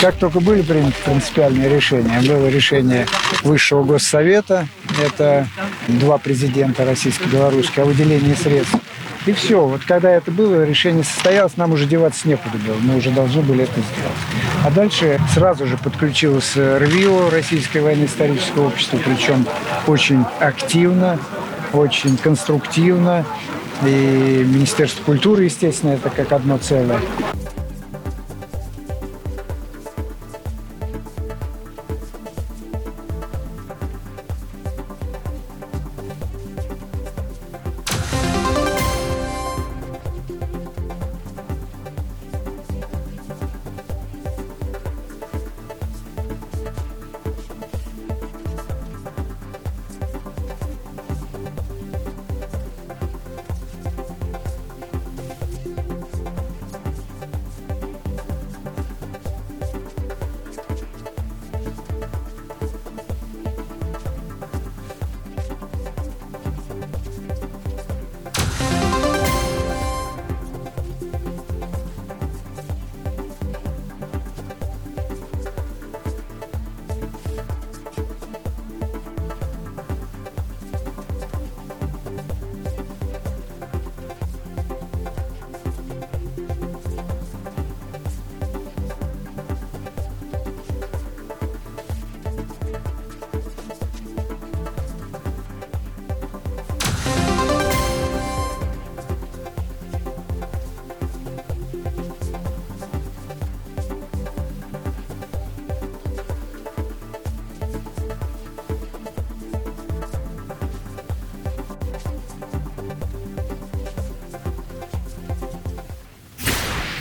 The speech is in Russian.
Как только были приняты принципиальные решения, было решение Высшего Госсовета, это два президента российско-белорусского, о выделении средств. И все. Вот когда это было, решение состоялось, нам уже деваться некуда было. Мы уже должны были это сделать. А дальше сразу же подключилось РВИО, Российское военно-историческое общество, причем очень активно, очень конструктивно. И Министерство культуры, естественно, это как одно целое.